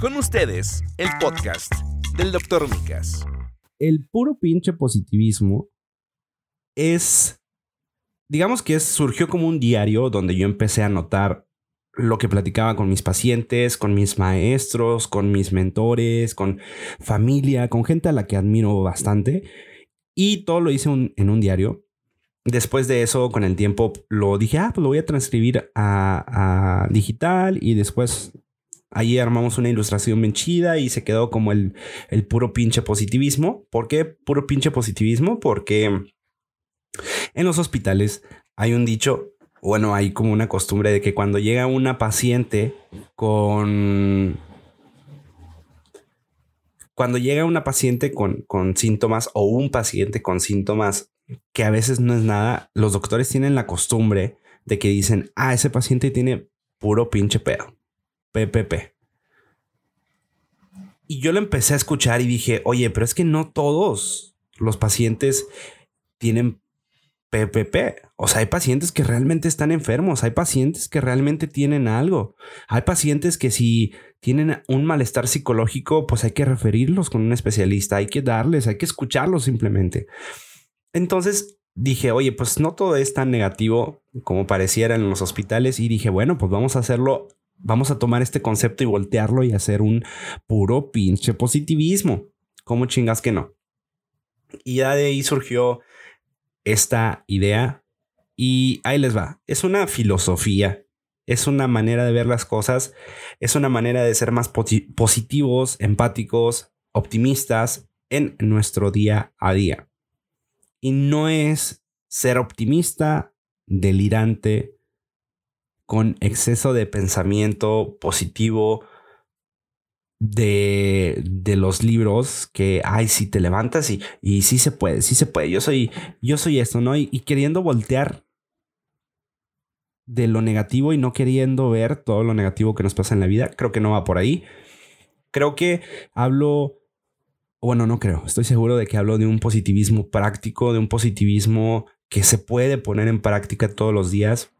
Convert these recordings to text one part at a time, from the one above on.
Con ustedes, el podcast del Dr. Micas. El puro pinche positivismo es, digamos que es, surgió como un diario donde yo empecé a notar lo que platicaba con mis pacientes, con mis maestros, con mis mentores, con familia, con gente a la que admiro bastante. Y todo lo hice en un diario. Después de eso, con el tiempo, lo dije, ah, pues lo voy a transcribir a, digital y después ahí armamos una ilustración bien chida y se quedó como el, el puro pinche positivismo. ¿Por qué puro pinche positivismo? Porque en los hospitales hay un dicho bueno, hay como una costumbre de que cuando llega una paciente con... Cuando llega una paciente con, con síntomas o un paciente con síntomas que a veces no es nada, los doctores tienen la costumbre de que dicen, ah, ese paciente tiene puro pinche pedo, PPP. Y yo lo empecé a escuchar y dije, oye, pero es que no todos los pacientes tienen PPP. O sea, hay pacientes que realmente están enfermos, hay pacientes que realmente tienen algo, hay pacientes que si tienen un malestar psicológico, pues hay que referirlos con un especialista, hay que darles, hay que escucharlos simplemente. Entonces dije, oye, pues no todo es tan negativo como pareciera en los hospitales y dije, bueno, pues vamos a hacerlo, vamos a tomar este concepto y voltearlo y hacer un puro pinche positivismo. ¿Cómo chingas que no? Y ya de ahí surgió esta idea y ahí les va. Es una filosofía, es una manera de ver las cosas, es una manera de ser más positivos, empáticos, optimistas en nuestro día a día. Y no es ser optimista, delirante, con exceso de pensamiento positivo, de, de, los libros que, ay, si te levantas y, y sí se puede, sí se puede. Yo soy, yo soy esto, ¿no? Y, y, queriendo voltear de lo negativo y no queriendo ver todo lo negativo que nos pasa en la vida. Creo que no va por ahí. Creo que hablo, bueno, no creo, estoy seguro de que hablo de un positivismo práctico, de un positivismo que se puede poner en práctica todos los días.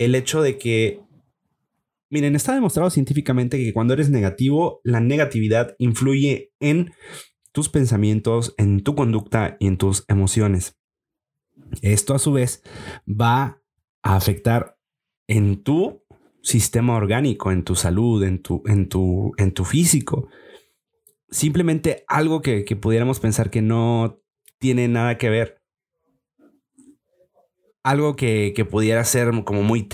El hecho de que Miren, está demostrado científicamente que cuando eres negativo, la negatividad influye en tus pensamientos, en tu conducta y en tus emociones. Esto a su vez va a afectar en tu sistema orgánico, en tu salud, en tu, en tu, en tu físico. Simplemente algo que, que pudiéramos pensar que no tiene nada que ver algo que, pudiera ser como muy,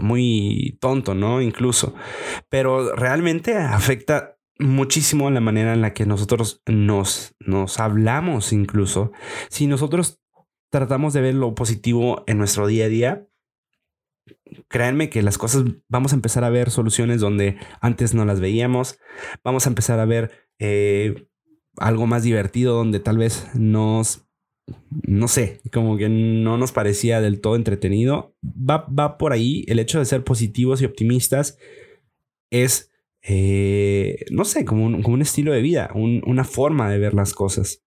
muy tonto, ¿no? Incluso. Pero realmente afecta muchísimo la manera en la que nosotros nos, nos hablamos incluso. Si nosotros tratamos de ver lo positivo en nuestro día a día, créanme que las cosas vamos a empezar a ver soluciones donde antes no las veíamos. Vamos a empezar a ver eh, algo más divertido donde tal vez nos no sé, como que no nos parecía del todo entretenido. Va, va por ahí. El hecho de ser positivos y optimistas es, eh, no sé, como un, como un, estilo de vida, una forma de ver las cosas.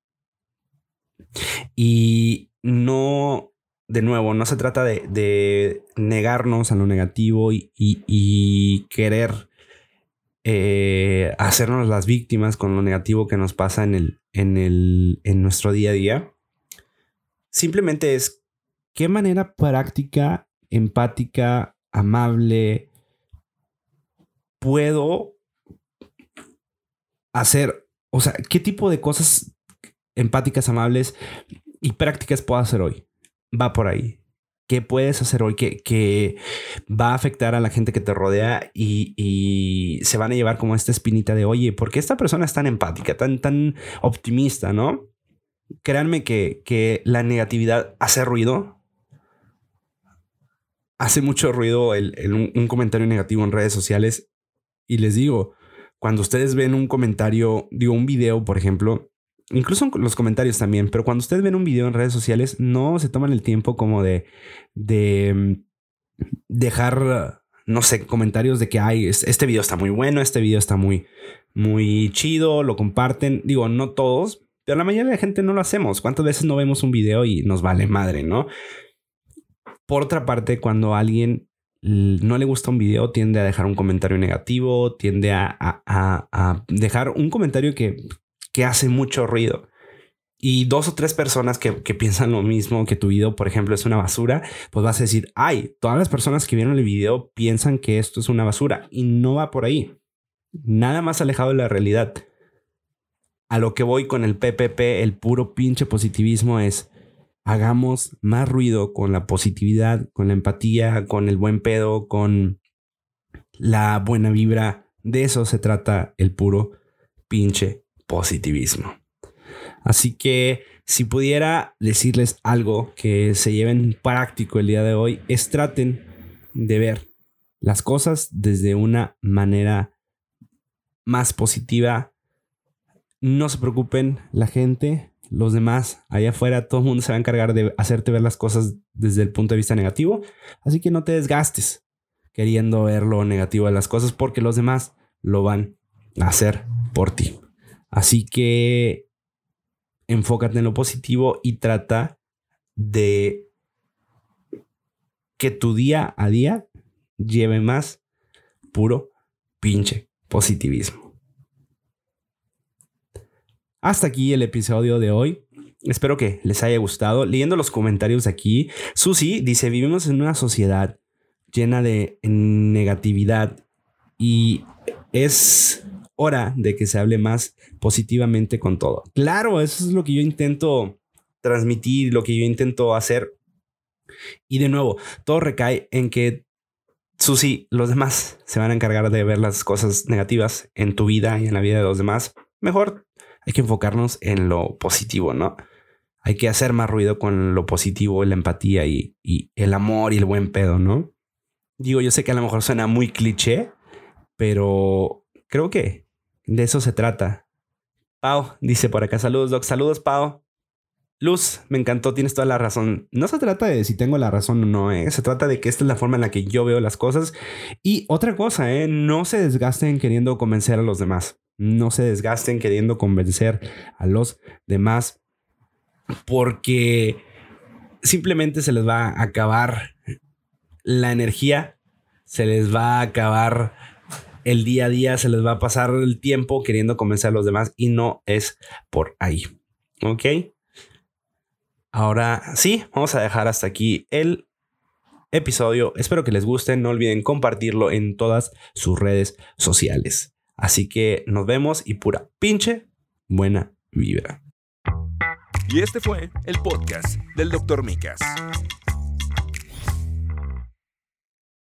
Y no, de nuevo, no se trata de, negarnos a lo negativo y, querer eh, hacernos las víctimas con lo negativo que nos pasa en, el, en, el, en nuestro día a día Simplemente es qué manera práctica, empática, amable puedo hacer, o sea, qué tipo de cosas empáticas, amables y prácticas puedo hacer hoy. Va por ahí. ¿Qué puedes hacer hoy que, que va a afectar a la gente que te rodea y, y, se van a llevar como esta espinita de, oye, ¿por qué esta persona es tan empática, tan, tan optimista, no? Créanme que, la negatividad hace ruido. Hace mucho ruido el, un, comentario negativo en redes sociales. Y les digo, cuando ustedes ven un comentario, digo, un video, por ejemplo, incluso los comentarios también, pero cuando ustedes ven un video en redes sociales, no se toman el tiempo como de, de mm, dejar, no sé, comentarios de que, ay, este video está muy bueno, este video está muy, muy chido, lo comparten. Digo, no todos, pero la mayoría de la gente no lo hacemos. ¿Cuántas veces no vemos un video y nos vale madre, no? Por otra parte, cuando alguien no le gusta un video tiende a dejar un comentario negativo, tiende a, dejar un comentario que, que, hace mucho ruido. Y dos o tres personas que, que, piensan lo mismo, que tu video, por ejemplo, es una basura, pues vas a decir, ay, todas las personas que vieron el video piensan que esto es una basura y no va por ahí. Nada más alejado de la realidad. A lo que voy con el PPP, el puro pinche positivismo es, hagamos más ruido con la positividad, con la empatía, con el buen pedo, con la buena vibra. De eso se trata el puro pinche positivismo. Así que si pudiera decirles algo que se lleven práctico el día de hoy, es traten de ver las cosas desde una manera más positiva. No se preocupen, la gente los demás allá afuera, todo el mundo se va a encargar de hacerte ver las cosas desde el punto de vista negativo. Así que no te desgastes queriendo ver lo negativo de las cosas porque los demás lo van a hacer por ti. Así que enfócate en lo positivo y trata de que tu día a día lleve más puro pinche positivismo. Hasta aquí el episodio de hoy. Espero que les haya gustado. Leyendo los comentarios aquí, Susi dice, vivimos en una sociedad llena de negatividad y es hora de que se hable más positivamente con todo. Claro, eso es lo que yo intento transmitir, lo que yo intento hacer. Y de nuevo, todo recae en que Susi, los demás se van a encargar de ver las cosas negativas en tu vida y en la vida de los demás. Mejor hay que enfocarnos en lo positivo, ¿no? Hay que hacer más ruido con lo positivo, la empatía y, el amor y el buen pedo, ¿no? Digo, yo sé que a lo mejor suena muy cliché, pero creo que de eso se trata. Pau dice por acá, saludos, Doc. Saludos, Pau. Luz, me encantó, tienes toda la razón. No se trata de si tengo la razón o no, ¿eh? se trata de que esta es la forma en la que yo veo las cosas. Y otra cosa, ¿eh? no se desgasten queriendo convencer a los demás. No se desgasten queriendo convencer a los demás porque simplemente se les va a acabar la energía, se les va a acabar el día a día, se les va a pasar el tiempo queriendo convencer a los demás y no es por ahí. ¿Ok? Ahora sí, vamos a dejar hasta aquí el episodio. Espero que les guste. No olviden compartirlo en todas sus redes sociales. Así que nos vemos y pura pinche buena vibra. Y este fue el podcast del Dr. Micas.